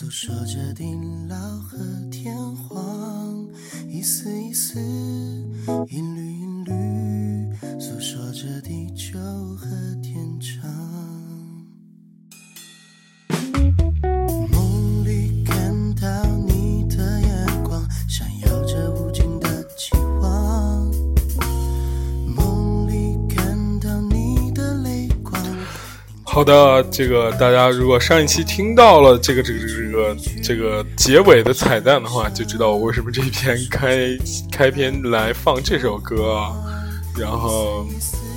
诉说着地老和天荒。一丝一丝，一缕一缕，诉说着地久和天长。梦里看到你的眼光，闪耀着无尽的期望。梦里看到你的泪光。好的，这个大家如果上一期听到了这个这个这个这个结尾的彩蛋的话，就知道我为什么这篇开开篇来放这首歌啊，然后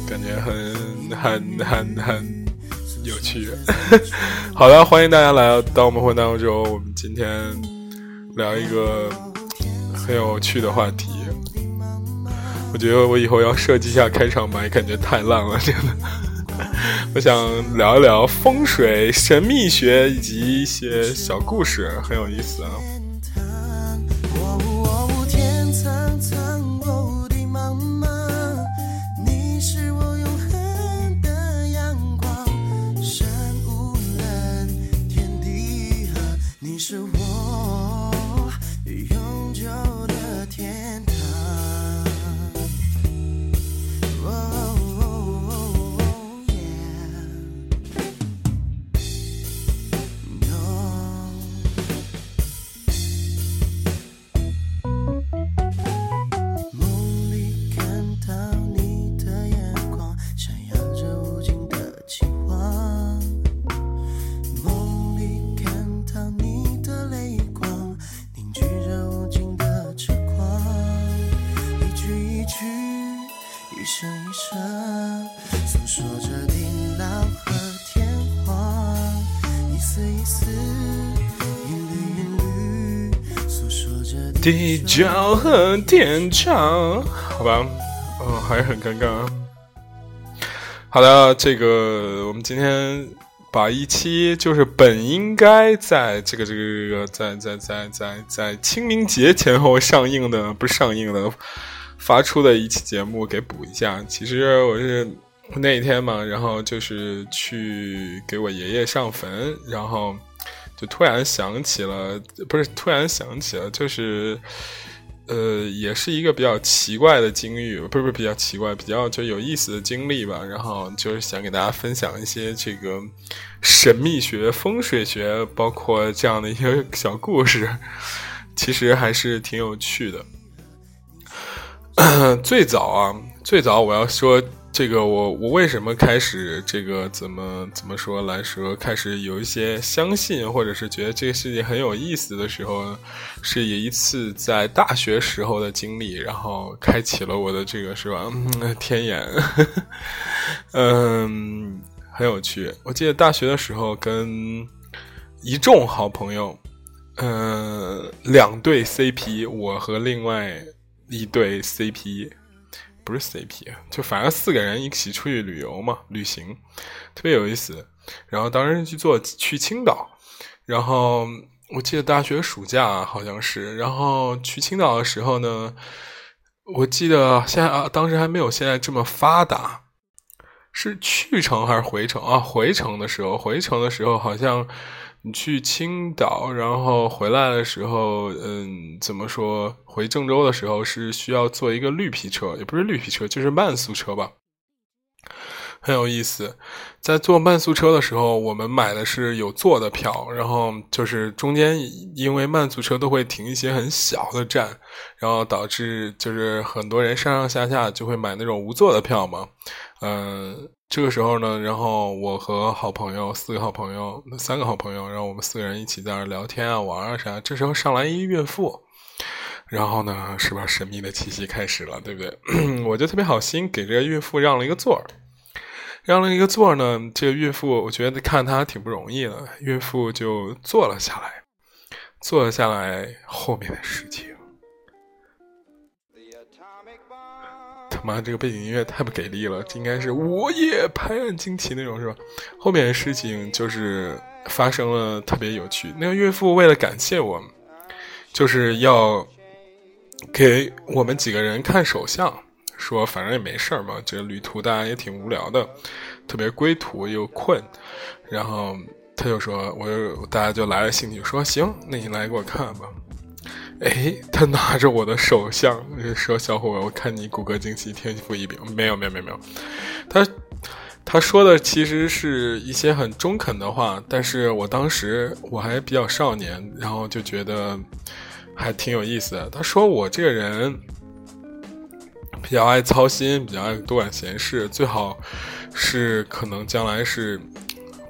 感觉很很很很有趣。好的，欢迎大家来到我们混蛋欧洲，我们今天聊一个很有趣的话题。我觉得我以后要设计一下开场白，感觉太烂了，真的。我想聊一聊风水、神秘学以及一些小故事，很有意思啊。地久和天长，好吧，哦，还是很尴尬。好的，这个我们今天把一期就是本应该在这个这个这个在在在在在清明节前后上映的，不是上映的，发出的一期节目给补一下。其实我是那一天嘛，然后就是去给我爷爷上坟，然后突然想起了，不是突然想起了，就是。呃，也是一个比较奇怪的经历，不是不是比较奇怪，比较就有意思的经历吧。然后就是想给大家分享一些这个神秘学、风水学，包括这样的一些小故事，其实还是挺有趣的。最早啊，最早我要说这个，我我为什么开始这个怎么怎么说来说，开始有一些相信，或者是觉得这个世界很有意思的时候，是有一次在大学时候的经历，然后开启了我的这个是吧，嗯、天眼，嗯，很有趣。我记得大学的时候跟一众好朋友，嗯、两对 CP，我和另外一对 CP。不是 CP，就反正四个人一起出去旅游嘛，旅行特别有意思。然后当时去做去青岛，然后我记得大学暑假好像是，然后去青岛的时候呢，我记得现在啊，当时还没有现在这么发达，是去程还是回程啊？回程的时候，回程的时候好像。你去青岛，然后回来的时候，嗯，怎么说？回郑州的时候是需要坐一个绿皮车，也不是绿皮车，就是慢速车吧，很有意思。在坐慢速车的时候，我们买的是有座的票，然后就是中间因为慢速车都会停一些很小的站，然后导致就是很多人上上下下就会买那种无座的票嘛，嗯。这个时候呢，然后我和好朋友四个好朋友，三个好朋友，然后我们四个人一起在那聊天啊、玩啊啥。这时候上来一孕妇，然后呢，是吧？神秘的气息开始了，对不对？我就特别好心给这个孕妇让了一个座儿，让了一个座儿呢。这个孕妇，我觉得看她挺不容易的，孕妇就坐了下来，坐了下来，后面的事情。妈，这个背景音乐太不给力了！这应该是我也拍案惊奇那种，是吧？后面的事情就是，发生了特别有趣。那个孕妇为了感谢我，就是要给我们几个人看手相，说反正也没事儿嘛，这个旅途大家也挺无聊的，特别归途又困，然后他就说，我就大家就来了兴趣，说行，那你来给我看吧。哎，他拿着我的手相说：“小伙，我看你骨骼惊奇，天赋异禀。”没有，没有，没有，没有。他他说的其实是一些很中肯的话，但是我当时我还比较少年，然后就觉得还挺有意思的。他说我这个人比较爱操心，比较爱多管闲事，最好是可能将来是。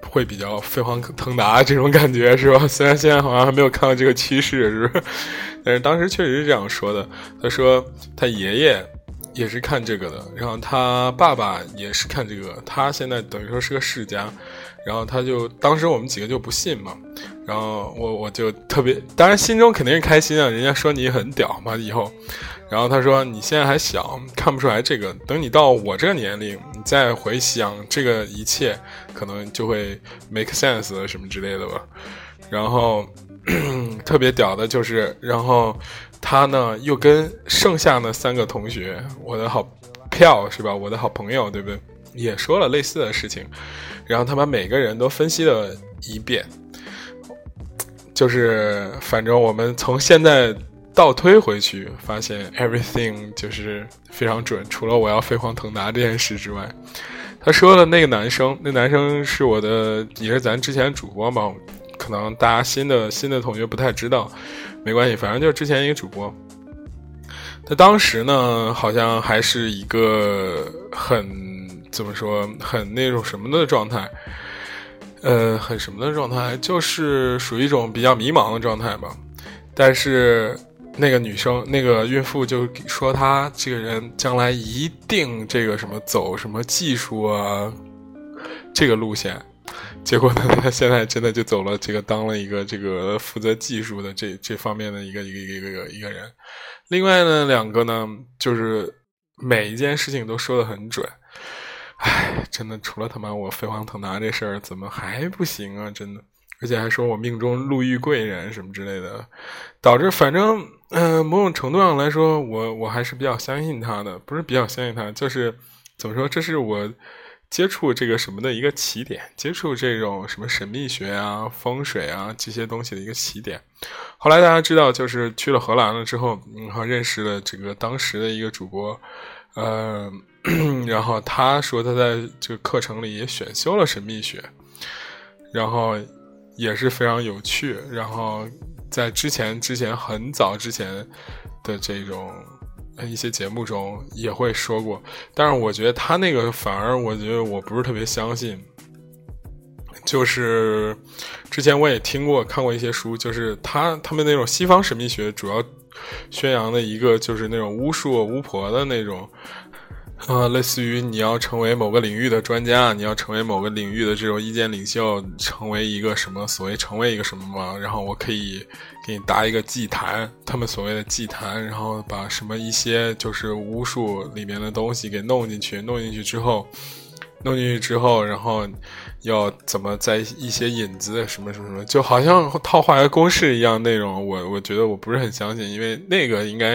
会比较飞黄腾达这种感觉是吧？虽然现在好像还没有看到这个趋势，是不是？但是当时确实是这样说的。他说他爷爷也是看这个的，然后他爸爸也是看这个。他现在等于说是个世家，然后他就当时我们几个就不信嘛，然后我我就特别，当然心中肯定是开心啊，人家说你很屌嘛，以后。然后他说：“你现在还小，看不出来这个。等你到我这个年龄，你再回想这个一切，可能就会 make sense 什么之类的吧。”然后 特别屌的就是，然后他呢又跟剩下的三个同学，我的好票是吧？我的好朋友对不对？也说了类似的事情。然后他把每个人都分析了一遍，就是反正我们从现在。倒推回去，发现 everything 就是非常准，除了我要飞黄腾达这件事之外。他说的那个男生，那男生是我的，也是咱之前主播嘛，可能大家新的新的同学不太知道，没关系，反正就是之前一个主播。他当时呢，好像还是一个很怎么说，很那种什么的状态，呃，很什么的状态，就是属于一种比较迷茫的状态吧，但是。那个女生，那个孕妇就说她这个人将来一定这个什么走什么技术啊，这个路线。结果呢，他现在真的就走了这个，当了一个这个负责技术的这这方面的一个一个一个一个一个人。另外呢，两个呢，就是每一件事情都说的很准。唉，真的除了他妈我飞黄腾达这事儿，怎么还不行啊？真的。而且还说我命中路遇贵人什么之类的，导致反正嗯，某种程度上来说，我我还是比较相信他的，不是比较相信他，就是怎么说，这是我接触这个什么的一个起点，接触这种什么神秘学啊、风水啊这些东西的一个起点。后来大家知道，就是去了荷兰了之后，然后认识了这个当时的一个主播，呃，然后他说他在这个课程里也选修了神秘学，然后。也是非常有趣，然后在之前之前很早之前的这种一些节目中也会说过，但是我觉得他那个反而我觉得我不是特别相信。就是之前我也听过看过一些书，就是他他们那种西方神秘学主要宣扬的一个就是那种巫术巫婆的那种。啊，类似于你要成为某个领域的专家，你要成为某个领域的这种意见领袖，成为一个什么所谓成为一个什么嘛？然后我可以给你搭一个祭坛，他们所谓的祭坛，然后把什么一些就是巫术里面的东西给弄进去，弄进去之后。弄进去之后，然后要怎么在一些引子什么什么什么，就好像套化学公式一样内容，我我觉得我不是很相信，因为那个应该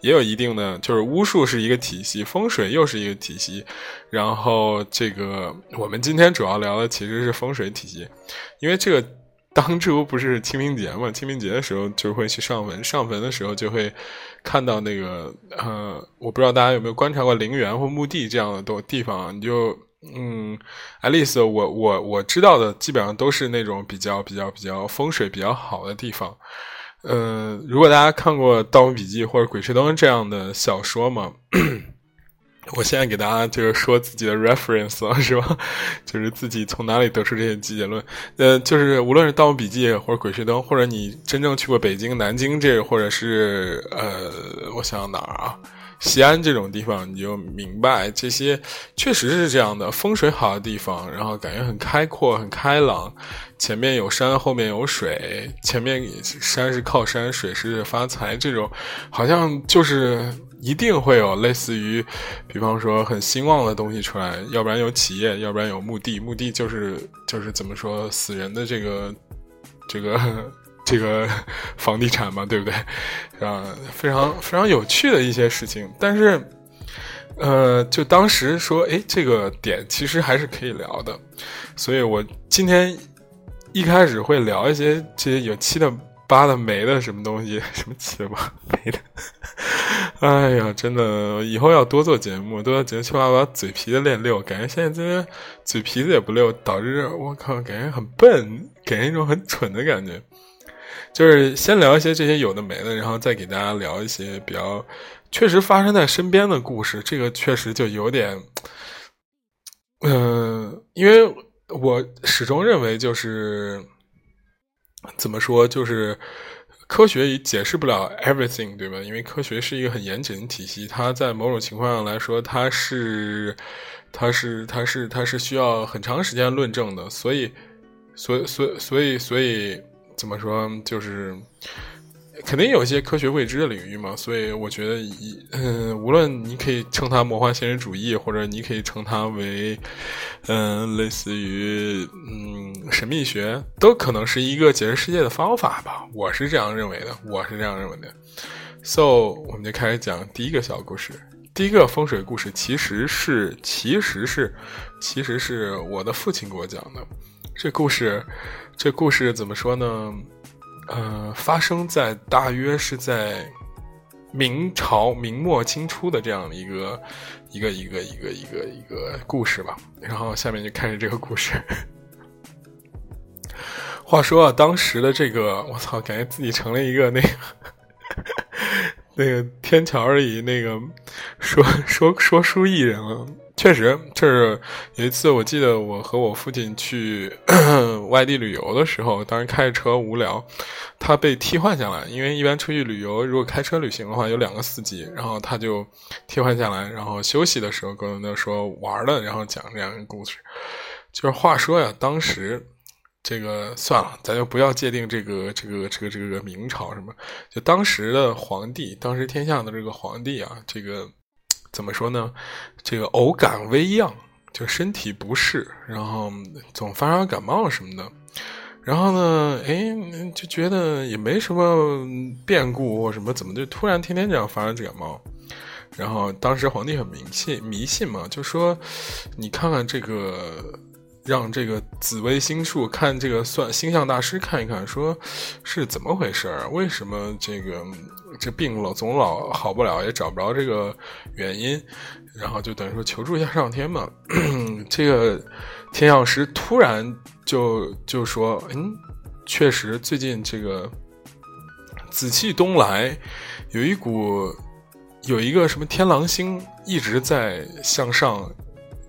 也有一定的，就是巫术是一个体系，风水又是一个体系，然后这个我们今天主要聊的其实是风水体系，因为这个当初不是清明节嘛，清明节的时候就会去上坟，上坟的时候就会看到那个呃，我不知道大家有没有观察过陵园或墓地这样的都地方，你就。嗯，爱丽丝，我我我知道的基本上都是那种比较比较比较风水比较好的地方。嗯，如果大家看过《盗墓笔记》或者《鬼吹灯》这样的小说嘛，我现在给大家就是说自己的 reference 了，是吧？就是自己从哪里得出这些结论。呃，就是无论是《盗墓笔记》或者《鬼吹灯》，或者你真正去过北京、南京这，或者是呃，我想想哪儿啊？西安这种地方，你就明白这些确实是这样的。风水好的地方，然后感觉很开阔、很开朗，前面有山，后面有水，前面山是靠山，水是发财，这种好像就是一定会有类似于，比方说很兴旺的东西出来，要不然有企业，要不然有墓地，墓地就是就是怎么说死人的这个这个这个房地产嘛，对不对？啊，非常非常有趣的一些事情，但是。呃，就当时说，哎，这个点其实还是可以聊的，所以我今天一开始会聊一些这些有七的八的没的什么东西，什么七的八 没的。哎呀，真的，以后要多做节目，多做节目，起码把嘴皮子练溜。感觉现在这些嘴皮子也不溜，导致我靠，感觉很笨，给人一种很蠢的感觉。就是先聊一些这些有的没的，然后再给大家聊一些比较。确实发生在身边的故事，这个确实就有点，嗯，因为我始终认为，就是怎么说，就是科学也解释不了 everything，对吧？因为科学是一个很严谨的体系，它在某种情况上来说，它是，它是，它是，它是需要很长时间论证的，所以，所以，所以，所以，所以，怎么说，就是。肯定有一些科学未知的领域嘛，所以我觉得，嗯，无论你可以称它魔幻现实主义，或者你可以称它为，嗯，类似于嗯神秘学，都可能是一个解释世界的方法吧。我是这样认为的，我是这样认为的。So，我们就开始讲第一个小故事。第一个风水故事其实是，其实是，其实是我的父亲给我讲的。这故事，这故事怎么说呢？呃，发生在大约是在明朝明末清初的这样的一个一个一个一个一个一个故事吧。然后下面就开始这个故事。话说啊，当时的这个，我操，感觉自己成了一个那个 那个天桥里那个说说说书艺人了。确实，就是有一次，我记得我和我父亲去 外地旅游的时候，当时开着车无聊，他被替换下来，因为一般出去旅游，如果开车旅行的话，有两个司机，然后他就替换下来，然后休息的时候跟他说玩的，然后讲这样一个故事。就是话说呀，当时这个算了，咱就不要界定这个这个这个这个明朝什么，就当时的皇帝，当时天下的这个皇帝啊，这个。怎么说呢？这个偶感微恙，就身体不适，然后总发烧感冒什么的。然后呢，哎，就觉得也没什么变故或什么，怎么就突然天天这样发烧感冒？然后当时皇帝很迷信，迷信嘛，就说你看看这个，让这个紫微星术看这个算星象大师看一看，说是怎么回事？为什么这个？这病了总老好不了，也找不着这个原因，然后就等于说求助一下上天嘛。这个天象师突然就就说：“嗯，确实最近这个紫气东来，有一股有一个什么天狼星一直在向上。”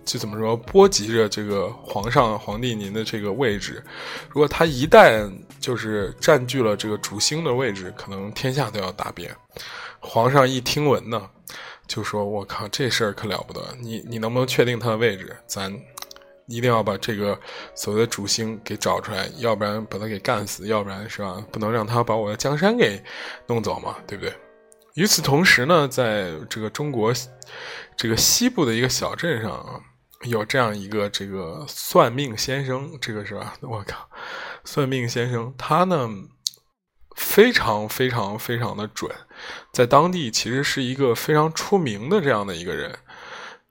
就怎么说波及着这个皇上皇帝您的这个位置，如果他一旦就是占据了这个主星的位置，可能天下都要大变。皇上一听闻呢，就说：“我靠，这事儿可了不得！你你能不能确定他的位置？咱一定要把这个所谓的主星给找出来，要不然把他给干死，要不然是吧？不能让他把我的江山给弄走嘛，对不对？”与此同时呢，在这个中国这个西部的一个小镇上啊。有这样一个这个算命先生，这个是吧？我靠，算命先生他呢非常非常非常的准，在当地其实是一个非常出名的这样的一个人，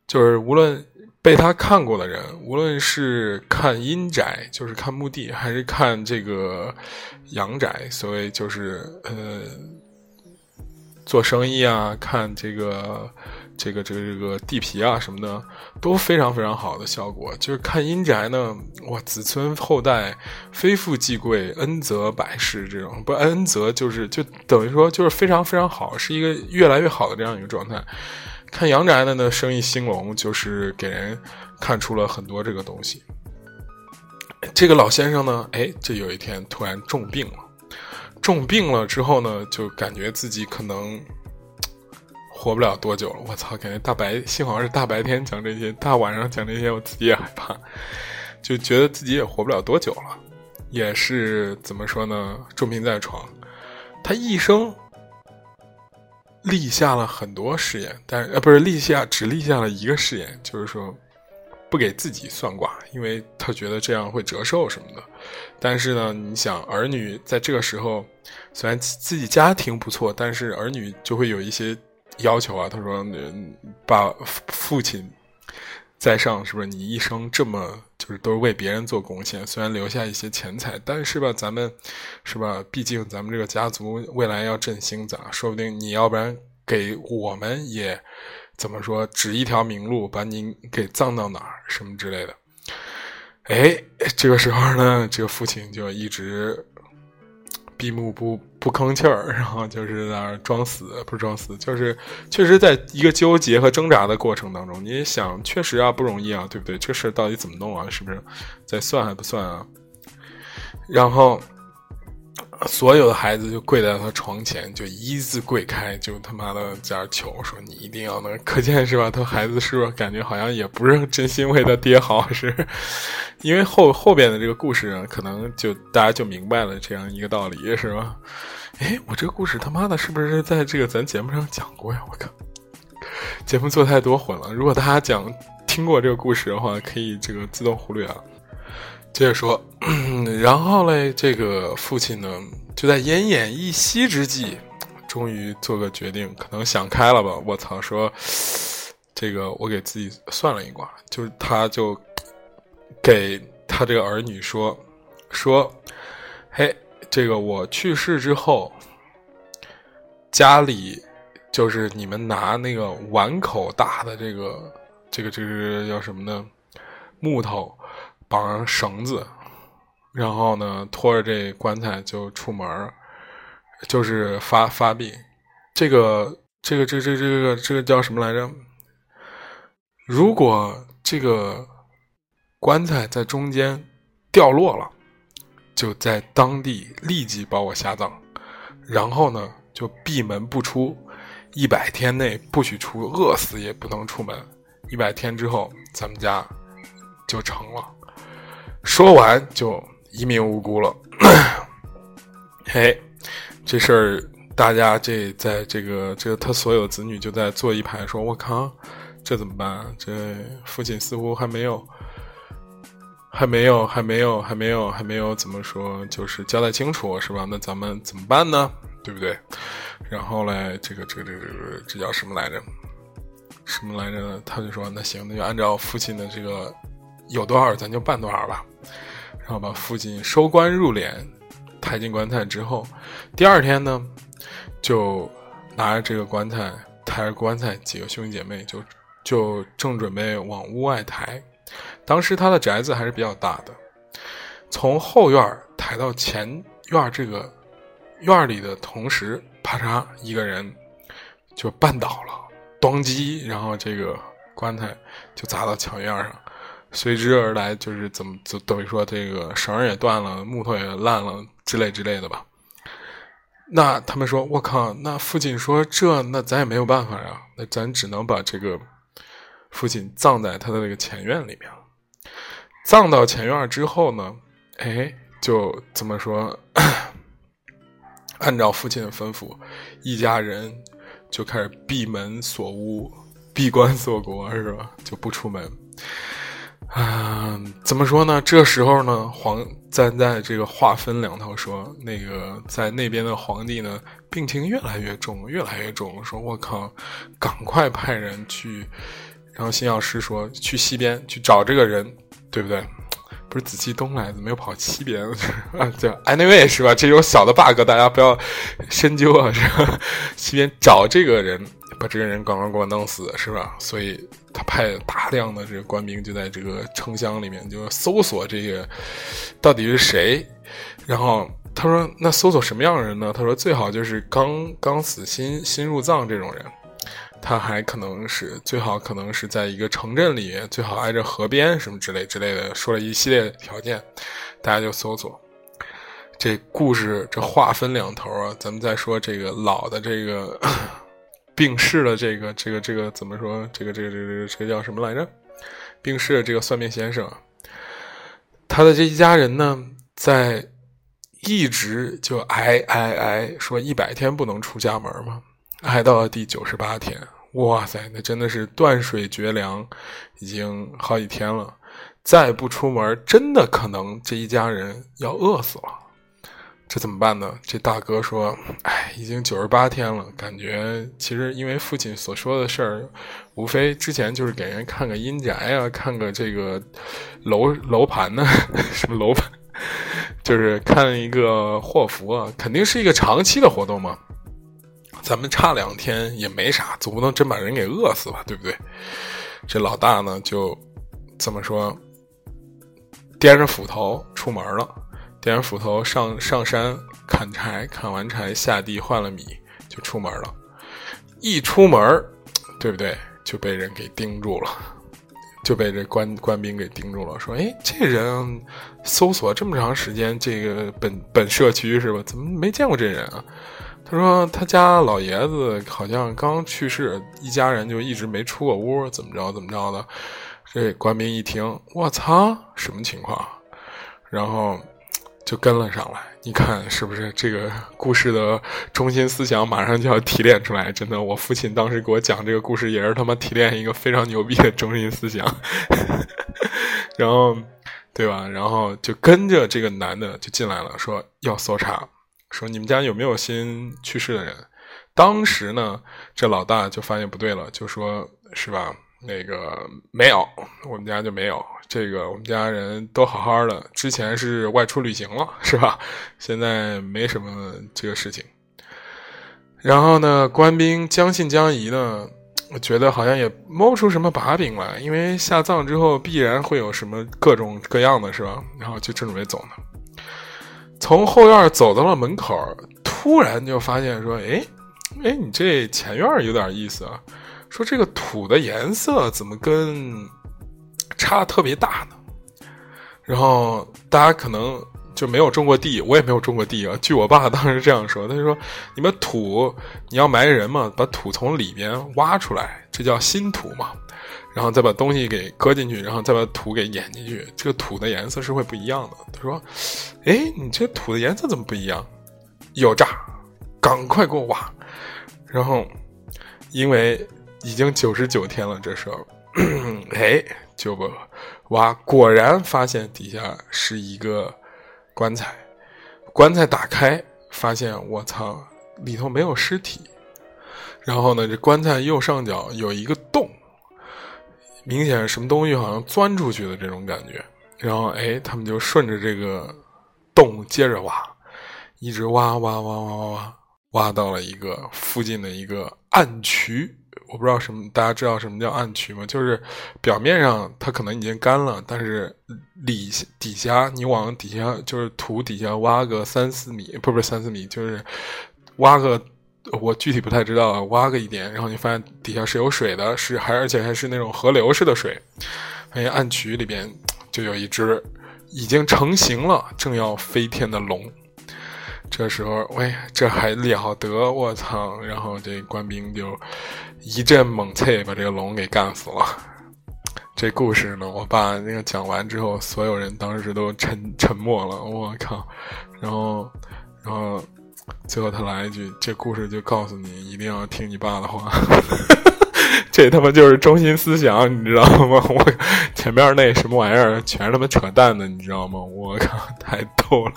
就是无论被他看过的人，无论是看阴宅，就是看墓地，还是看这个阳宅，所谓就是呃做生意啊，看这个。这个这个这个地皮啊什么的都非常非常好的效果，就是看阴宅呢，哇，子孙后代非富即贵，恩泽百世这种，不恩泽就是就等于说就是非常非常好，是一个越来越好的这样一个状态。看阳宅的呢，生意兴隆，就是给人看出了很多这个东西。这个老先生呢，哎，这有一天突然重病了，重病了之后呢，就感觉自己可能。活不了多久了，我操！感觉大白，幸好是大白天讲这些，大晚上讲这些，我自己也害怕，就觉得自己也活不了多久了。也是怎么说呢？重病在床，他一生立下了很多誓言，但呃不是立下只立下了一个誓言，就是说不给自己算卦，因为他觉得这样会折寿什么的。但是呢，你想儿女在这个时候，虽然自己家庭不错，但是儿女就会有一些要求啊。他说：“把父亲在上，是不是你一生这么就是都是为别人做贡献？虽然留下一些钱财，但是吧，咱们是吧？毕竟咱们这个家族未来要振兴，咋说不定你要不然给我们也怎么说指一条明路，把您给葬到哪儿什么之类的。”哎，这个时候呢，这个父亲就一直闭目不不吭气儿，然后就是在那儿装死，不是装死，就是确实在一个纠结和挣扎的过程当中。你想，确实啊，不容易啊，对不对？这事到底怎么弄啊？是不是？在算还不算啊？然后。所有的孩子就跪在他床前，就一字跪开，就他妈的在那求说：“你一定要能。”可见是吧？他孩子是不是感觉好像也不是真心为他爹好？是 因为后后边的这个故事，可能就大家就明白了这样一个道理，是吧？哎，我这个故事他妈的是不是在这个咱节目上讲过呀？我靠，节目做太多混了。如果大家讲听过这个故事的话，可以这个自动忽略啊。接着说，然后嘞，这个父亲呢，就在奄奄一息之际，终于做个决定，可能想开了吧。我操，说 这个我给自己算了一卦，就是他就给他这个儿女说说，嘿，这个我去世之后，家里就是你们拿那个碗口大的这个这个这个叫什么呢？木头。绑上绳子，然后呢，拖着这棺材就出门就是发发病。这个这个这这这个这个叫什么来着？如果这个棺材在中间掉落了，就在当地立即把我下葬，然后呢，就闭门不出，一百天内不许出，饿死也不能出门。一百天之后，咱们家就成了。说完就一命呜呼了，嘿，这事儿大家这在这个这他所有子女就在坐一排说：“我靠，这怎么办？这父亲似乎还没有，还没有，还没有，还没有，还没有怎么说？就是交代清楚是吧？那咱们怎么办呢？对不对？然后嘞，这个这个这个这叫什么来着？什么来着？他就说：那行，那就按照父亲的这个。”有多少咱就办多少吧，然后把父亲收棺入殓，抬进棺材之后，第二天呢，就拿着这个棺材，抬着棺材，几个兄弟姐妹就就正准备往屋外抬。当时他的宅子还是比较大的，从后院抬到前院这个院里的同时，啪嚓，一个人就绊倒了，咣叽，然后这个棺材就砸到墙院上。随之而来就是怎么就等于说这个绳也断了，木头也烂了之类之类的吧。那他们说：“我靠！”那父亲说：“这那咱也没有办法呀，那咱只能把这个父亲葬在他的那个前院里面。葬到前院之后呢，哎，就怎么说？按照父亲的吩咐，一家人就开始闭门锁屋、闭关锁国，是吧？就不出门。”嗯，怎么说呢？这时候呢，皇站在这个划分两头说，那个在那边的皇帝呢，病情越来越重，越来越重。说我靠，赶快派人去。然后新药师说，去西边去找这个人，对不对？不是紫气东来，怎么又跑西边？啊，对，anyway 是吧？这种小的 bug 大家不要深究啊。是吧？西边找这个人，把这个人赶快给我弄死，是吧？所以。他派大量的这个官兵就在这个城乡里面就搜索这个到底是谁，然后他说：“那搜索什么样的人呢？”他说：“最好就是刚刚死新新入葬这种人，他还可能是最好可能是在一个城镇里，最好挨着河边什么之类之类的，说了一系列条件，大家就搜索。这故事这话分两头啊，咱们再说这个老的这个。”病逝的这个这个这个怎么说？这个这个这个这个叫什么来着？病逝的这个算命先生，他的这一家人呢，在一直就挨挨挨说一百天不能出家门嘛。挨到了第九十八天，哇塞，那真的是断水绝粮，已经好几天了。再不出门，真的可能这一家人要饿死了。这怎么办呢？这大哥说：“哎，已经九十八天了，感觉其实因为父亲所说的事儿，无非之前就是给人看个阴宅啊，看个这个楼楼盘呢，什么楼盘，就是看一个祸福啊，肯定是一个长期的活动嘛。咱们差两天也没啥，总不能真把人给饿死吧，对不对？这老大呢，就这么说。”掂着斧头出门了，点斧头上上山砍柴，砍完柴下地换了米就出门了。一出门，对不对？就被人给盯住了，就被这官官兵给盯住了。说：“哎，这人搜索这么长时间，这个本本社区是吧？怎么没见过这人啊？”他说：“他家老爷子好像刚去世，一家人就一直没出过屋，怎么着怎么着的。”这官兵一听，我操，什么情况？然后就跟了上来。你看是不是这个故事的中心思想马上就要提炼出来？真的，我父亲当时给我讲这个故事，也是他妈提炼一个非常牛逼的中心思想。然后，对吧？然后就跟着这个男的就进来了，说要搜查，说你们家有没有新去世的人？当时呢，这老大就发现不对了，就说是吧？那个没有，我们家就没有这个。我们家人都好好的，之前是外出旅行了，是吧？现在没什么这个事情。然后呢，官兵将信将疑呢，我觉得好像也摸不出什么把柄来，因为下葬之后必然会有什么各种各样的，是吧？然后就正准备走呢，从后院走到了门口，突然就发现说：“哎，哎，你这前院有点意思啊。”说这个土的颜色怎么跟差特别大呢？然后大家可能就没有种过地，我也没有种过地啊。据我爸当时这样说，他就说：“你们土你要埋人嘛，把土从里边挖出来，这叫新土嘛。然后再把东西给搁进去，然后再把土给碾进去，这个土的颜色是会不一样的。”他说：“哎，你这土的颜色怎么不一样？有诈，赶快给我挖！”然后因为。已经九十九天了，这时候，哎，就不挖，果然发现底下是一个棺材。棺材打开，发现我操，里头没有尸体。然后呢，这棺材右上角有一个洞，明显什么东西好像钻出去的这种感觉。然后，哎，他们就顺着这个洞接着挖，一直挖挖挖挖挖挖，挖到了一个附近的一个暗渠。我不知道什么，大家知道什么叫暗渠吗？就是表面上它可能已经干了，但是里底下你往底下就是土底下挖个三四米，不不是三四米，就是挖个我具体不太知道，挖个一点，然后你发现底下是有水的，是还而且还是那种河流式的水。发现暗渠里边就有一只已经成型了、正要飞天的龙。这时候，喂，这还了得！我操！然后这官兵就一阵猛刺，把这个龙给干死了。这故事呢，我爸那个讲完之后，所有人当时都沉沉默了。我靠！然后，然后最后他来一句：“这故事就告诉你，一定要听你爸的话。”这他妈就是中心思想，你知道吗？我前面那什么玩意儿全是他妈扯淡的，你知道吗？我靠，太逗了。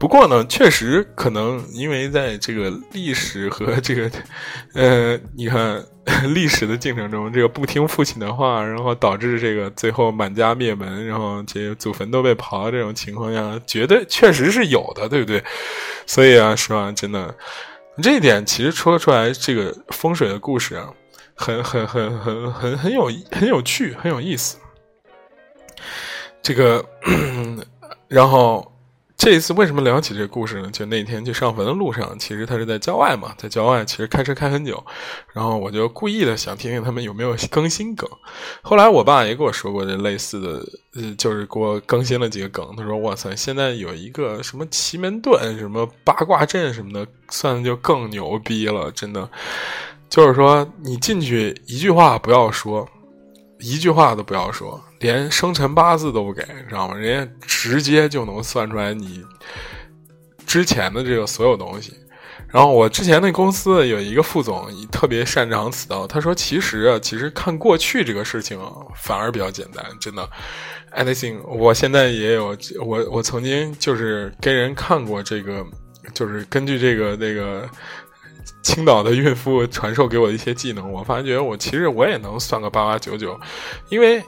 不过呢，确实可能因为在这个历史和这个，呃，你看历史的进程中，这个不听父亲的话，然后导致这个最后满家灭门，然后这祖坟都被刨这种情况下，绝对确实是有的，对不对？所以啊，是吧？真的，这一点其实说出来，这个风水的故事啊，很很很很很很有很有趣，很有意思。这个，然后。这一次为什么聊起这个故事呢？就那天去上坟的路上，其实他是在郊外嘛，在郊外其实开车开很久，然后我就故意的想听听他们有没有更新梗。后来我爸也跟我说过这类似的，呃，就是给我更新了几个梗。他说：“哇塞，现在有一个什么奇门遁、什么八卦阵什么的，算的就更牛逼了，真的。就是说你进去一句话不要说。”一句话都不要说，连生辰八字都不给，你知道吗？人家直接就能算出来你之前的这个所有东西，然后我之前那公司有一个副总特别擅长此道，他说其实啊，其实看过去这个事情啊，反而比较简单，真的。Anything，我现在也有我我曾经就是跟人看过这个，就是根据这个那个青岛的孕妇传授给我的一些技能，我发觉我其实我也能算个八八九九，因为。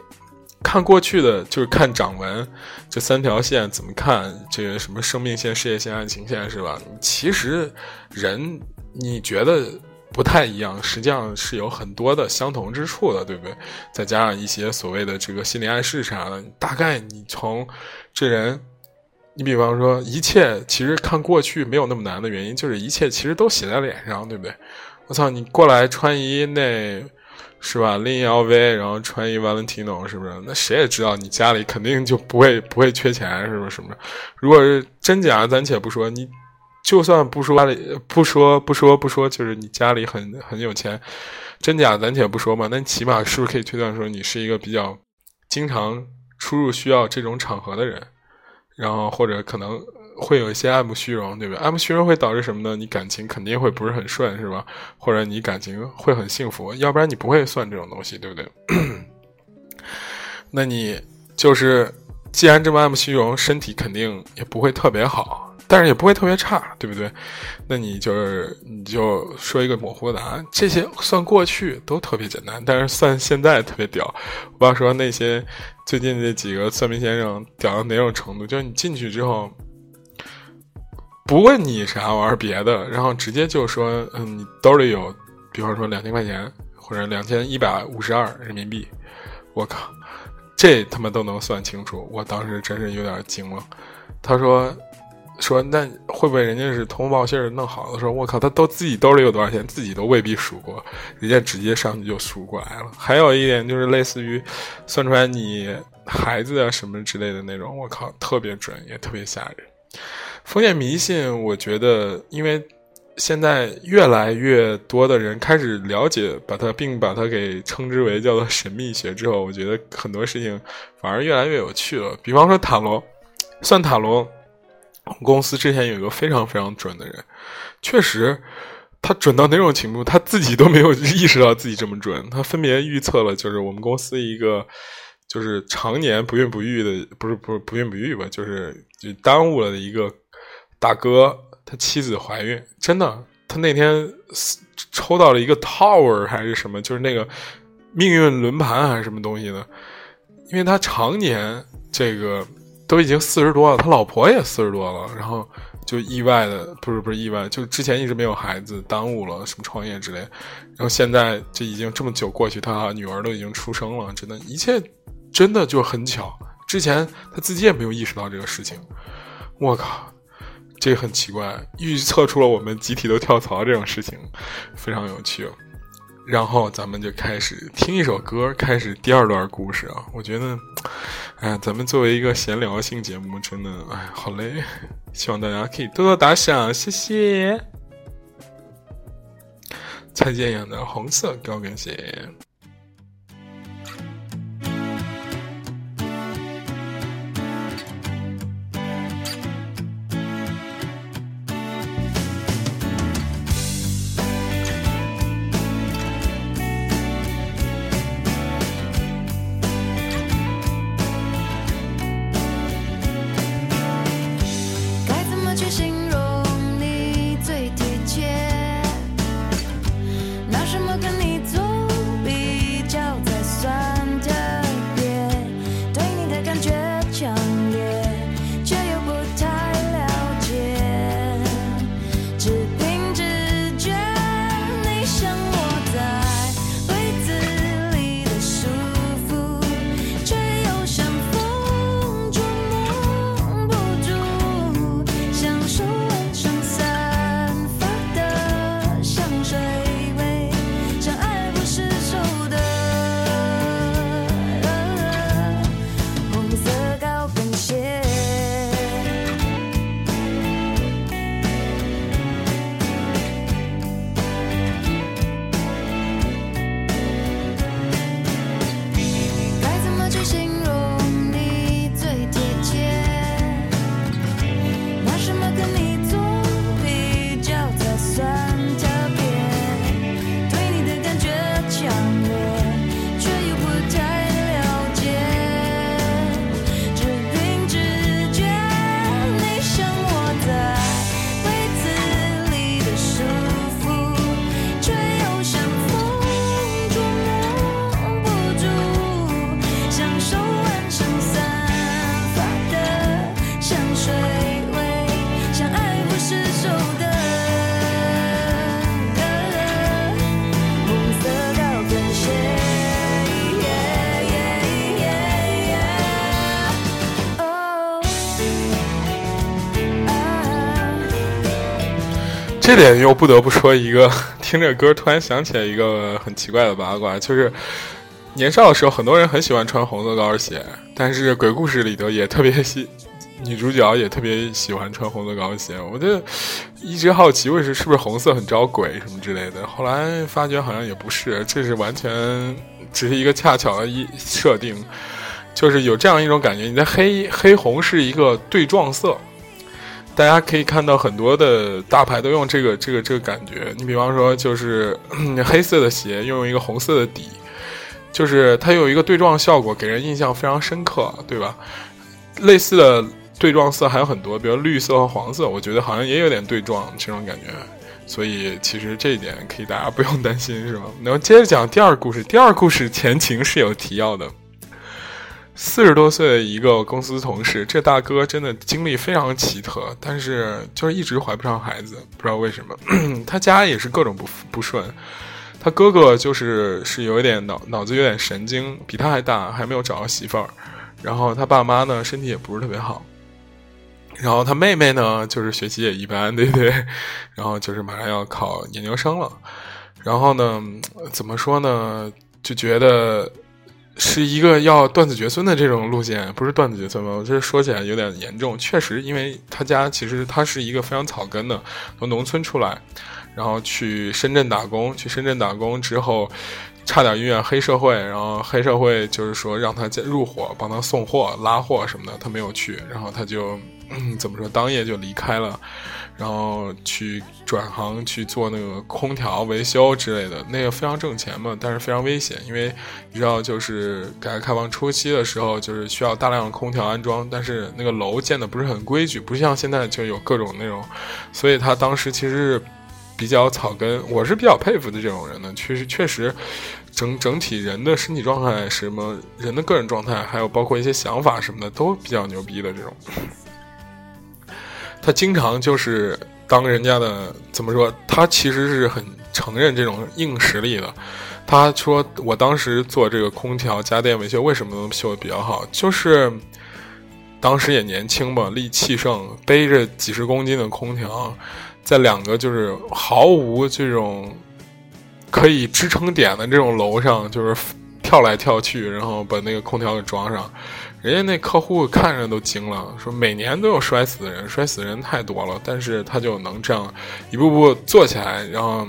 看过去的就是看掌纹，这三条线怎么看？这个什么生命线、事业线、爱情线是吧？其实人你觉得不太一样，实际上是有很多的相同之处的，对不对？再加上一些所谓的这个心理暗示啥的，大概你从这人，你比方说一切，其实看过去没有那么难的原因，就是一切其实都写在脸上，对不对？我操，你过来穿衣那。是吧？拎一 LV，然后穿一 Valentino，是不是？那谁也知道你家里肯定就不会不会缺钱，是不是？什么？如果是真假，咱且不说。你就算不说里不说不说不说，就是你家里很很有钱，真假咱且不说嘛。那起码是不是可以推断说你是一个比较经常出入需要这种场合的人？然后或者可能。会有一些爱慕虚荣，对吧？爱慕虚荣会导致什么呢？你感情肯定会不是很顺，是吧？或者你感情会很幸福，要不然你不会算这种东西，对不对？那你就是既然这么爱慕虚荣，身体肯定也不会特别好，但是也不会特别差，对不对？那你就是你就说一个模糊的答案，这些算过去都特别简单，但是算现在特别屌。我要说那些最近这几个算命先生屌到哪种程度？就是你进去之后。不问你啥玩别的，然后直接就说，嗯，你兜里有，比方说两千块钱或者两千一百五十二人民币，我靠，这他妈都能算清楚，我当时真是有点惊了。他说，说那会不会人家是通报信弄好的？说我靠，他都自己兜里有多少钱，自己都未必数过，人家直接上去就数过来了。还有一点就是类似于算出来你孩子啊什么之类的那种，我靠，特别准，也特别吓人。封建迷信，我觉得，因为现在越来越多的人开始了解，把它并把它给称之为叫做神秘学之后，我觉得很多事情反而越来越有趣了。比方说塔罗，算塔罗，公司之前有一个非常非常准的人，确实他准到哪种程度，他自己都没有意识到自己这么准。他分别预测了，就是我们公司一个。就是常年不孕不育的，不是不是不孕不育吧？就是就耽误了的一个大哥，他妻子怀孕，真的，他那天抽到了一个 Tower 还是什么，就是那个命运轮盘还是什么东西的，因为他常年这个都已经四十多了，他老婆也四十多了，然后就意外的，不是不是意外，就之前一直没有孩子，耽误了什么创业之类，然后现在这已经这么久过去，他女儿都已经出生了，真的，一切。真的就很巧，之前他自己也没有意识到这个事情。我靠，这个很奇怪，预测出了我们集体都跳槽这种事情，非常有趣。然后咱们就开始听一首歌，开始第二段故事啊。我觉得，哎，咱们作为一个闲聊性节目，真的哎，好累。希望大家可以多多打赏，谢谢。蔡健雅的《红色高跟鞋》。这点又不得不说一个，听这歌突然想起来一个很奇怪的八卦，就是年少的时候，很多人很喜欢穿红色高跟鞋，但是鬼故事里头也特别喜，女主角也特别喜欢穿红色高跟鞋。我就一直好奇，为什么是不是红色很招鬼什么之类的？后来发觉好像也不是，这是完全只是一个恰巧的一设定，就是有这样一种感觉，你在黑黑红是一个对撞色。大家可以看到很多的大牌都用这个这个这个感觉。你比方说，就是 黑色的鞋用一个红色的底，就是它有一个对撞效果，给人印象非常深刻，对吧？类似的对撞色还有很多，比如绿色和黄色，我觉得好像也有点对撞这种感觉。所以其实这一点可以大家不用担心，是吧？然后接着讲第二故事，第二故事前情是有提要的。四十多岁的一个公司同事，这大哥真的经历非常奇特，但是就是一直怀不上孩子，不知道为什么。他家也是各种不不顺，他哥哥就是是有一点脑脑子有点神经，比他还大，还没有找到媳妇儿。然后他爸妈呢身体也不是特别好，然后他妹妹呢就是学习也一般，对不对？然后就是马上要考研究生了，然后呢怎么说呢？就觉得。是一个要断子绝孙的这种路线，不是断子绝孙吧？我这说起来有点严重。确实，因为他家其实他是一个非常草根的，从农村出来，然后去深圳打工，去深圳打工之后，差点遇见黑社会，然后黑社会就是说让他入伙，帮他送货、拉货什么的，他没有去，然后他就怎么说，当夜就离开了。然后去转行去做那个空调维修之类的，那个非常挣钱嘛，但是非常危险，因为你知道，就是改革开放初期的时候，就是需要大量的空调安装，但是那个楼建的不是很规矩，不像现在就有各种那种，所以他当时其实是比较草根。我是比较佩服的这种人呢，确实确实，整整体人的身体状态，什么人的个人状态，还有包括一些想法什么的，都比较牛逼的这种。他经常就是当人家的怎么说？他其实是很承认这种硬实力的。他说：“我当时做这个空调家电维修，为什么能修的比较好？就是当时也年轻嘛，力气盛，背着几十公斤的空调，在两个就是毫无这种可以支撑点的这种楼上，就是跳来跳去，然后把那个空调给装上。”人家那客户看着都惊了，说每年都有摔死的人，摔死的人太多了，但是他就能这样一步步做起来，然后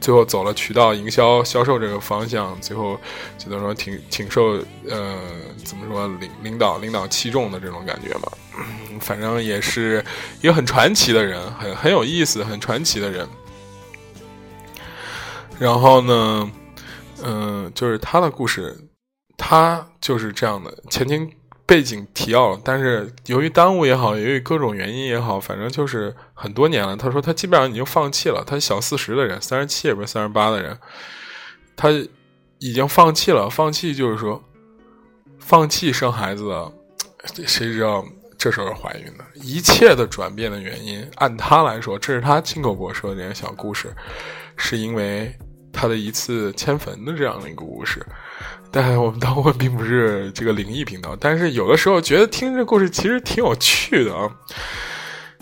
最后走了渠道营销销售这个方向，最后就能说挺挺受呃怎么说领领导领导器重的这种感觉吧，反正也是一个很传奇的人，很很有意思，很传奇的人。然后呢，嗯，就是他的故事，他就是这样的前情。背景提要，但是由于耽误也好，由于各种原因也好，反正就是很多年了。他说他基本上已经放弃了。他小四十的人，三十七也不是三十八的人，他已经放弃了。放弃就是说，放弃生孩子了。谁知道这时候怀孕的？一切的转变的原因，按他来说，这是他亲口给我说的这个小故事，是因为他的一次迁坟的这样的一个故事。但我们当过并不是这个灵异频道，但是有的时候觉得听这故事其实挺有趣的啊。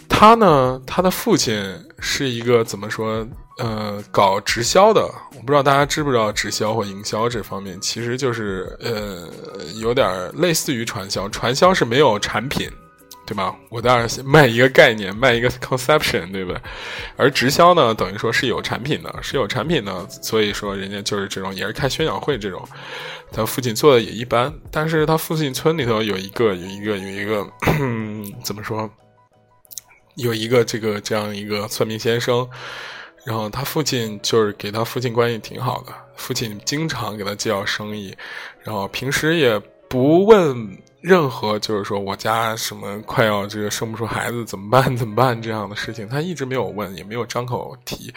他呢，他的父亲是一个怎么说？呃，搞直销的。我不知道大家知不知道直销或营销这方面，其实就是呃，有点类似于传销。传销是没有产品。对吧？我当然卖一个概念，卖一个 conception，对不对？而直销呢，等于说是有产品的，是有产品的，所以说人家就是这种，也是开宣讲会这种。他父亲做的也一般，但是他父亲村里头有一个，有一个，有一个，怎么说？有一个这个这样一个算命先生，然后他父亲就是给他父亲关系挺好的，父亲经常给他介绍生意，然后平时也不问。任何就是说我家什么快要这个生不出孩子怎么办怎么办这样的事情，他一直没有问，也没有张口提，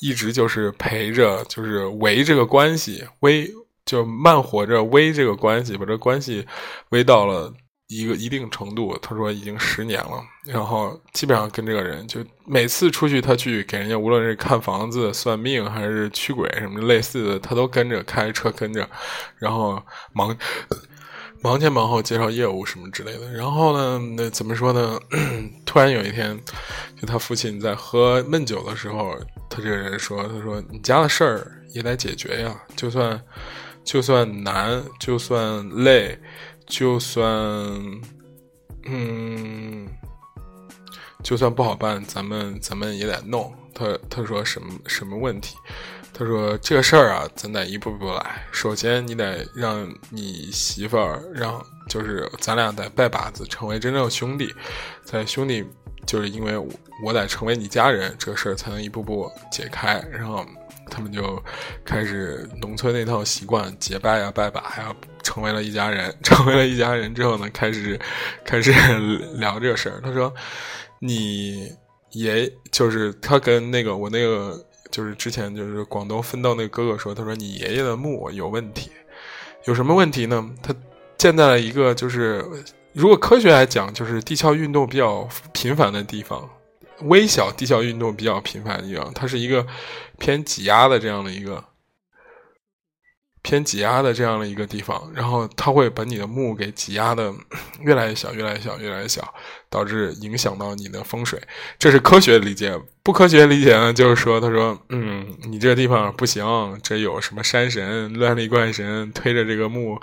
一直就是陪着，就是围这个关系，微就慢活着微这个关系，把这关系微到了一个一定程度。他说已经十年了，然后基本上跟这个人就每次出去，他去给人家无论是看房子、算命还是驱鬼什么类似的，他都跟着开车跟着，然后忙。忙前忙后介绍业务什么之类的。然后呢，那怎么说呢？突然有一天，就他父亲在喝闷酒的时候，他这个人说：“他说你家的事儿也得解决呀，就算就算难，就算累，就算嗯，就算不好办，咱们咱们也得弄。”他他说什么什么问题？他说这事儿啊，咱得一步步来。首先，你得让你媳妇儿让，就是咱俩得拜把子，成为真正兄弟。在兄弟，就是因为我得成为你家人，这事儿才能一步步解开。然后他们就开始农村那套习惯，结拜呀、拜把呀，成为了一家人。成为了一家人之后呢，开始开始 聊这个事儿。他说，你爷就是他跟那个我那个。就是之前就是广东奋斗那个哥哥说，他说你爷爷的墓有问题，有什么问题呢？他建在了一个就是如果科学来讲，就是地壳运动比较频繁的地方，微小地壳运动比较频繁的地方，它是一个偏挤压的这样的一个。偏挤压的这样的一个地方，然后它会把你的墓给挤压的 越来越小，越来越小，越来越小，导致影响到你的风水。这是科学理解，不科学理解呢，就是说，他说，嗯，你这个地方不行，这有什么山神、乱力怪神推着这个墓，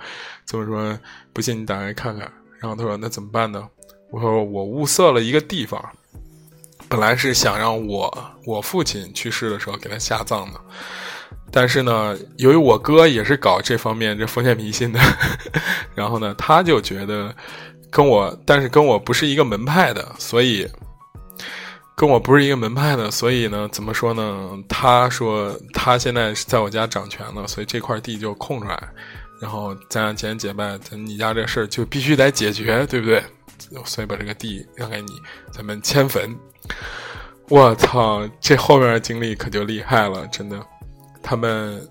怎么说？不信你打开看看。然后他说，那怎么办呢？我说，我物色了一个地方，本来是想让我我父亲去世的时候给他下葬的。但是呢，由于我哥也是搞这方面这封建迷信的，然后呢，他就觉得跟我，但是跟我不是一个门派的，所以跟我不是一个门派的，所以呢，怎么说呢？他说他现在是在我家掌权了，所以这块地就空出来，然后咱俩结结拜，咱你家这事儿就必须得解决，对不对？所以把这个地让给你，咱们迁坟。我操，这后面的经历可就厉害了，真的。他们，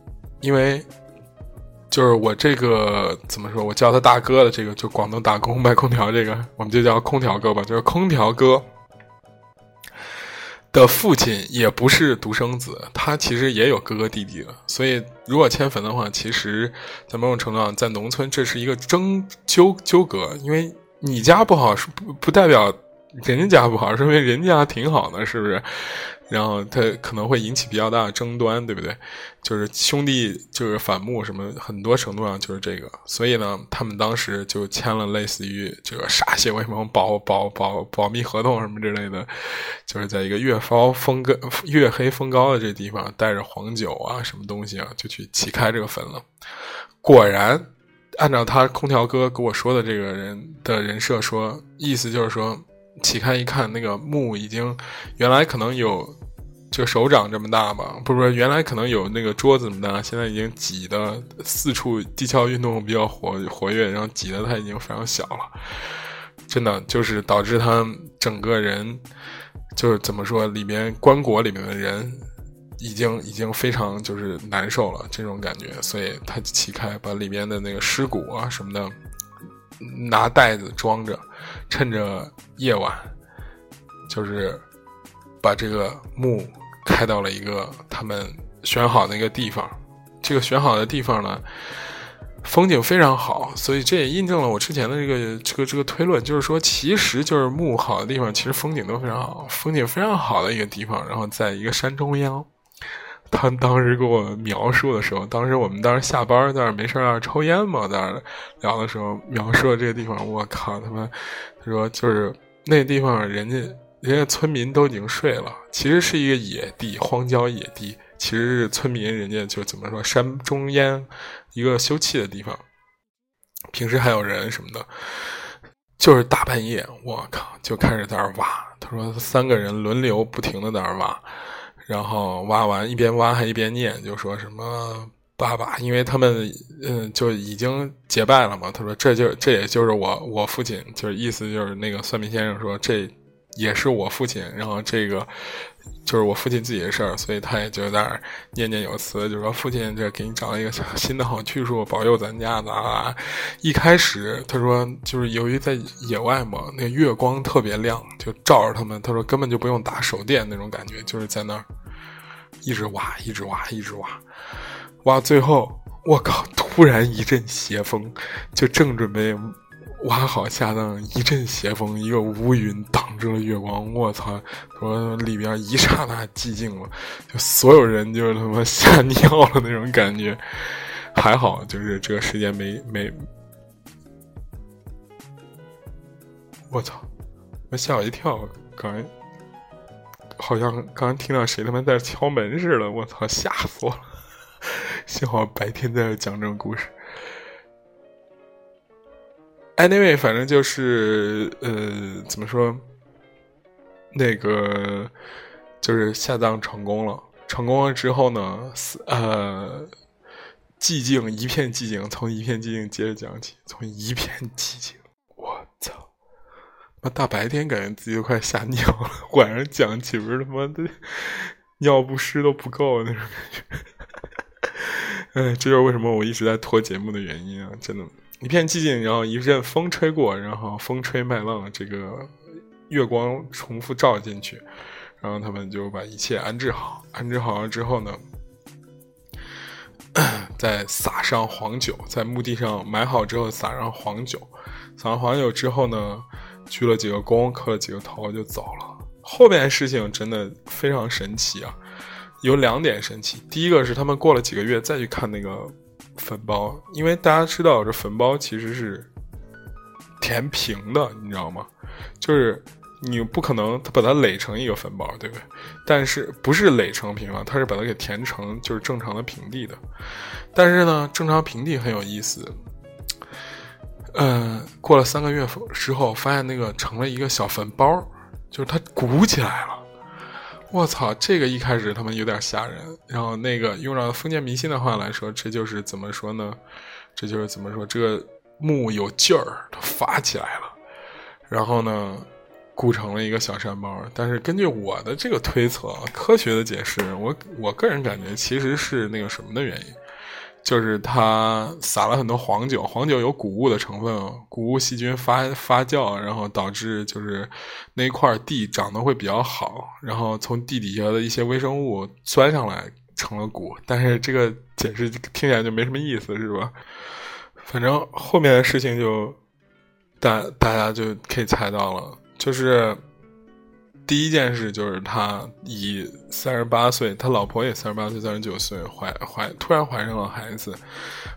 因为就是我这个怎么说，我叫他大哥的这个，就广东打工卖空调这个，我们就叫空调哥吧，就是空调哥的父亲也不是独生子，他其实也有哥哥弟弟的，所以如果迁坟的话，其实在某种程度上，在农村这是一个争纠纠葛，因为你家不好是不不代表人家家不好，说明人家挺好的，是不是？然后他可能会引起比较大的争端，对不对？就是兄弟就是反目什么，很多程度上就是这个。所以呢，他们当时就签了类似于这个歃血为盟、保保保保密合同什么之类的，就是在一个月高风高、月黑风高的这地方，带着黄酒啊什么东西啊，就去起开这个坟了。果然，按照他空调哥给我说的这个人的人设说，意思就是说。起开一看，那个墓已经原来可能有就手掌这么大吧，不是不，原来可能有那个桌子这么大，现在已经挤的四处地壳运动比较活活跃，然后挤的它已经非常小了，真的就是导致他整个人就是怎么说，里面棺椁里面的人已经已经非常就是难受了这种感觉，所以他起开把里面的那个尸骨啊什么的拿袋子装着。趁着夜晚，就是把这个墓开到了一个他们选好的一个地方。这个选好的地方呢，风景非常好，所以这也印证了我之前的这个这个这个推论，就是说，其实就是墓好的地方，其实风景都非常好，风景非常好的一个地方，然后在一个山中央。他当时给我描述的时候，当时我们当时下班在那没事儿抽烟嘛，在那聊的时候描述的这个地方，我靠他妈！他说就是那地方，人家人家村民都已经睡了，其实是一个野地，荒郊野地，其实是村民人家就怎么说山中间一个休憩的地方，平时还有人什么的，就是大半夜，我靠就开始在那挖。他说三个人轮流不停的在那挖。然后挖完，一边挖还一边念，就说什么“爸爸”，因为他们嗯就已经结拜了嘛。他说：“这就这也就是我我父亲，就是意思就是那个算命先生说这也是我父亲。然后这个就是我父亲自己的事儿，所以他也就在那儿念念有词，就说父亲这给你找了一个新的好去处，保佑咱家的。一开始他说就是由于在野外嘛，那月光特别亮，就照着他们。他说根本就不用打手电那种感觉，就是在那儿。一直挖，一直挖，一直挖，挖最后我靠！突然一阵邪风，就正准备挖好下葬，一阵邪风，一个乌云挡住了月光。我操！说里边一刹那寂静了，就所有人就是他妈吓 尿了那种感觉。还好，就是这个时间没没。我操！我吓我一跳，刚好像刚刚听到谁他妈在敲门似的。我操！吓死我了。幸好白天在这讲这种故事。Anyway，反正就是呃，怎么说？那个就是下葬成功了，成功了之后呢，呃，寂静一片寂静，从一片寂静接着讲起，从一片寂静，我操！我大白天感觉自己都快吓尿了，晚上讲起不是他妈的尿不湿都不够那种感觉。哎，这就是为什么我一直在拖节目的原因啊！真的，一片寂静，然后一阵风吹过，然后风吹麦浪，这个月光重复照进去，然后他们就把一切安置好。安置好了之后呢，再撒上黄酒，在墓地上埋好之后撒上黄酒，撒上黄酒之后呢，鞠了几个躬，磕了几个头就走了。后边事情真的非常神奇啊！有两点神奇，第一个是他们过了几个月再去看那个坟包，因为大家知道这坟包其实是填平的，你知道吗？就是你不可能他把它垒成一个坟包，对不对？但是不是垒成平房，他是把它给填成就是正常的平地的。但是呢，正常平地很有意思。嗯，过了三个月之后，发现那个成了一个小坟包，就是它鼓起来了。我操，这个一开始他们有点吓人，然后那个用上封建迷信的话来说，这就是怎么说呢？这就是怎么说？这个木有劲儿，它发起来了，然后呢，鼓成了一个小山包。但是根据我的这个推测，科学的解释，我我个人感觉其实是那个什么的原因。就是他撒了很多黄酒，黄酒有谷物的成分，谷物细菌发发酵，然后导致就是那块地长得会比较好，然后从地底下的一些微生物钻上来成了谷。但是这个解释听起来就没什么意思，是吧？反正后面的事情就大大家就可以猜到了，就是。第一件事就是他以三十八岁，他老婆也三十八岁、三十九岁怀怀突然怀上了孩子，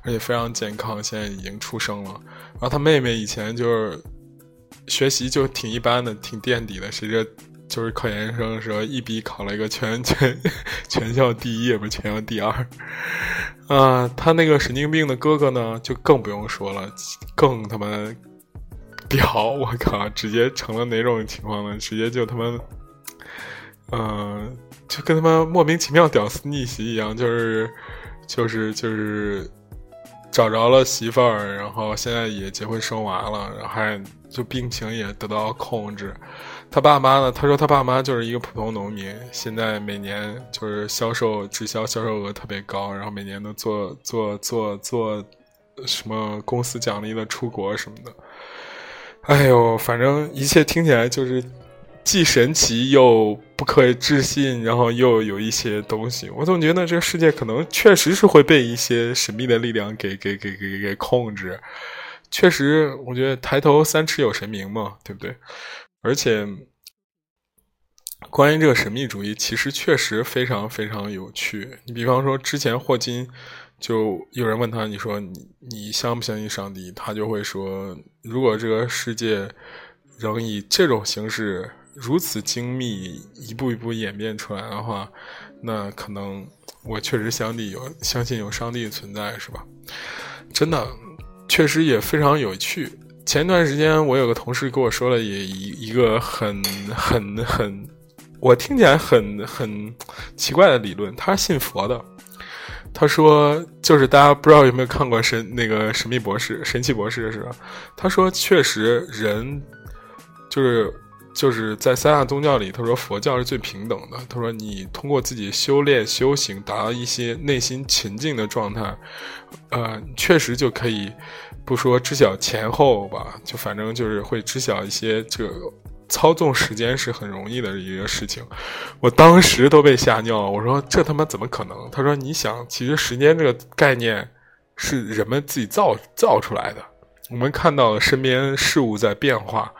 而且非常健康，现在已经出生了。然后他妹妹以前就是学习就挺一般的，挺垫底的，谁知就是考研生的时候一笔考了一个全全全校第一，也不是全校第二。啊，他那个神经病的哥哥呢，就更不用说了，更他妈。屌！我靠，直接成了哪种情况呢？直接就他妈，嗯，就跟他妈莫名其妙屌丝逆袭一样，就是，就是，就是找着了媳妇儿，然后现在也结婚生娃了，然后还就病情也得到控制。他爸妈呢？他说他爸妈就是一个普通农民，现在每年就是销售直销销售额特别高，然后每年都做做做做什么公司奖励的出国什么的。哎呦，反正一切听起来就是既神奇又不可置信，然后又有一些东西。我总觉得这个世界可能确实是会被一些神秘的力量给给给给给控制。确实，我觉得抬头三尺有神明嘛，对不对？而且，关于这个神秘主义，其实确实非常非常有趣。你比方说，之前霍金。就有人问他：“你说你你相不相信上帝？”他就会说：“如果这个世界仍以这种形式如此精密一步一步演变出来的话，那可能我确实相信有相信有上帝存在，是吧？真的，确实也非常有趣。前段时间，我有个同事跟我说了也一一个很很很，我听起来很很奇怪的理论。他是信佛的。”他说：“就是大家不知道有没有看过神那个神秘博士、神奇博士是吧？他说确实人就是就是在三大宗教里，他说佛教是最平等的。他说你通过自己修炼修行，达到一些内心沉静的状态，呃，确实就可以不说知晓前后吧，就反正就是会知晓一些这个。”操纵时间是很容易的一个事情，我当时都被吓尿了。我说这他妈怎么可能？他说你想，其实时间这个概念是人们自己造造出来的。我们看到了身边事物在变化，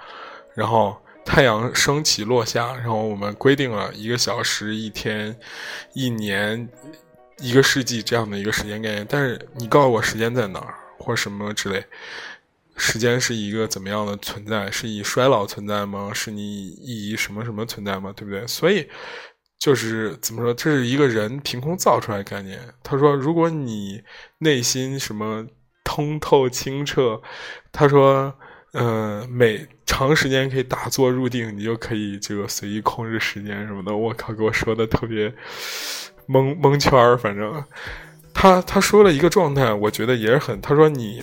然后太阳升起落下，然后我们规定了一个小时、一天、一年、一个世纪这样的一个时间概念。但是你告诉我时间在哪儿，或什么之类，时间是一个怎么样的存在？是以衰老存在吗？是你以什么什么存在吗？对不对？所以就是怎么说，这是一个人凭空造出来概念。他说，如果你内心什么。通透清澈，他说：“嗯，每长时间可以打坐入定，你就可以这个随意控制时间什么的。”我靠，给我说的特别蒙蒙圈儿。反正他他说了一个状态，我觉得也是很。他说：“你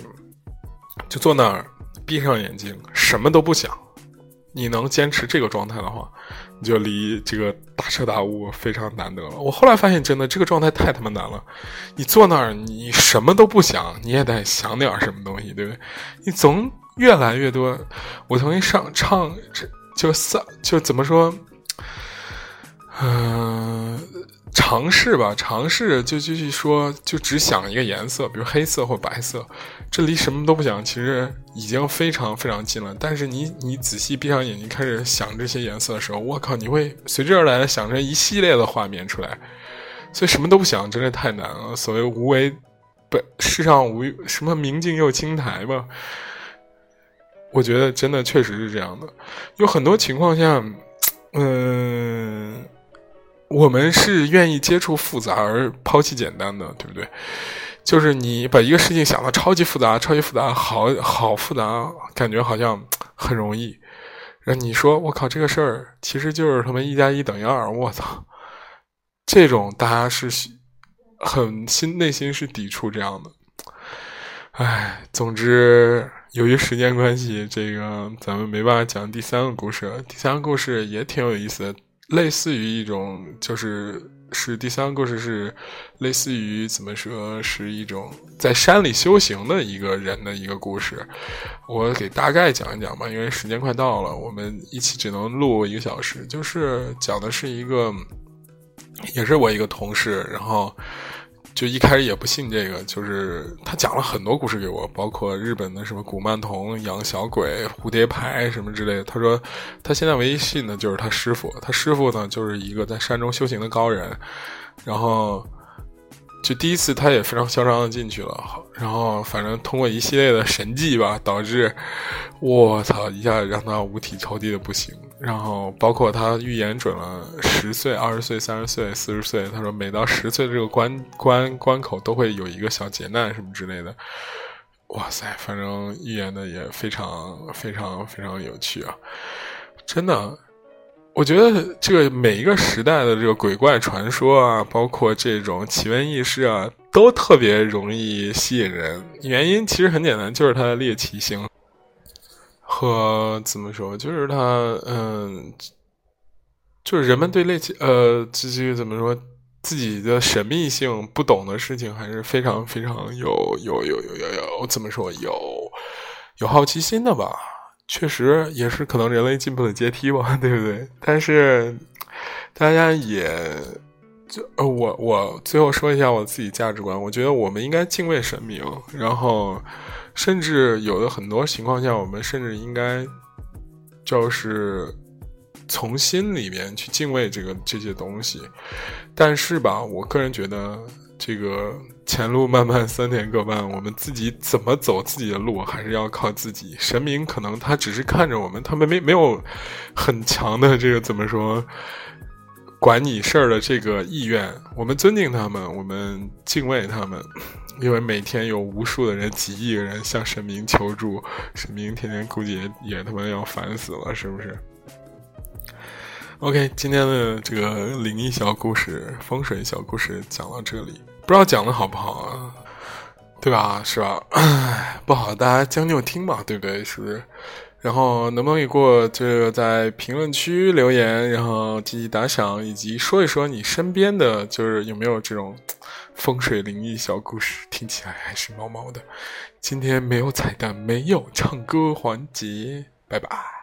就坐那儿，闭上眼睛，什么都不想。你能坚持这个状态的话。”你就离这个大彻大悟非常难得了。我后来发现，真的这个状态太他妈难了。你坐那儿，你什么都不想，你也得想点什么东西，对不对？你总越来越多。我曾经上唱，就三就怎么说？嗯。尝试吧，尝试就继续说，就只想一个颜色，比如黑色或白色，这离什么都不想，其实已经非常非常近了。但是你你仔细闭上眼睛开始想这些颜色的时候，我靠，你会随之而来的想着一系列的画面出来。所以什么都不想，真的太难了。所谓无为，本世上无什么明镜又青苔吧？我觉得真的确实是这样的。有很多情况下，嗯。我们是愿意接触复杂而抛弃简单的，对不对？就是你把一个事情想的超级复杂，超级复杂，好好复杂，感觉好像很容易。然后你说我靠，这个事儿其实就是他妈一加一等于二，我操！这种大家是很心内心是抵触这样的。唉，总之由于时间关系，这个咱们没办法讲第三个故事。第三个故事也挺有意思的。类似于一种，就是是第三个故事是类似于怎么说，是一种在山里修行的一个人的一个故事。我给大概讲一讲吧，因为时间快到了，我们一起只能录一个小时。就是讲的是一个，也是我一个同事，然后。就一开始也不信这个，就是他讲了很多故事给我，包括日本的什么古曼童养小鬼、蝴蝶牌什么之类的。他说他现在唯一信的就是他师傅，他师傅呢就是一个在山中修行的高人，然后。就第一次，他也非常嚣张的进去了，然后反正通过一系列的神迹吧，导致我操一下让他五体投地的不行。然后包括他预言准了十岁、二十岁、三十岁、四十岁，他说每到十岁这个关关关口都会有一个小劫难什么之类的。哇塞，反正预言的也非常非常非常有趣啊，真的。我觉得这个每一个时代的这个鬼怪传说啊，包括这种奇闻异事啊，都特别容易吸引人。原因其实很简单，就是它的猎奇性和怎么说，就是它嗯，就是人们对猎奇呃，自己怎么说自己的神秘性不懂的事情，还是非常非常有有有有有有怎么说有有好奇心的吧。确实也是可能人类进步的阶梯吧，对不对？但是大家也就呃，我我最后说一下我自己价值观，我觉得我们应该敬畏神明，然后甚至有的很多情况下，我们甚至应该就是从心里面去敬畏这个这些东西。但是吧，我个人觉得。这个前路漫漫，酸甜各半。我们自己怎么走自己的路，还是要靠自己。神明可能他只是看着我们，他们没没有很强的这个怎么说管你事儿的这个意愿。我们尊敬他们，我们敬畏他们，因为每天有无数的人，几亿人向神明求助，神明天天估计也也他妈要烦死了，是不是？OK，今天的这个灵异小故事、风水小故事讲到这里，不知道讲的好不好啊？对吧？是吧？不好，大家将就听嘛，对不对？是不是？然后能不能给我这个在评论区留言，然后积极打赏，以及说一说你身边的就是有没有这种风水灵异小故事？听起来还是毛毛的。今天没有彩蛋，没有唱歌环节，拜拜。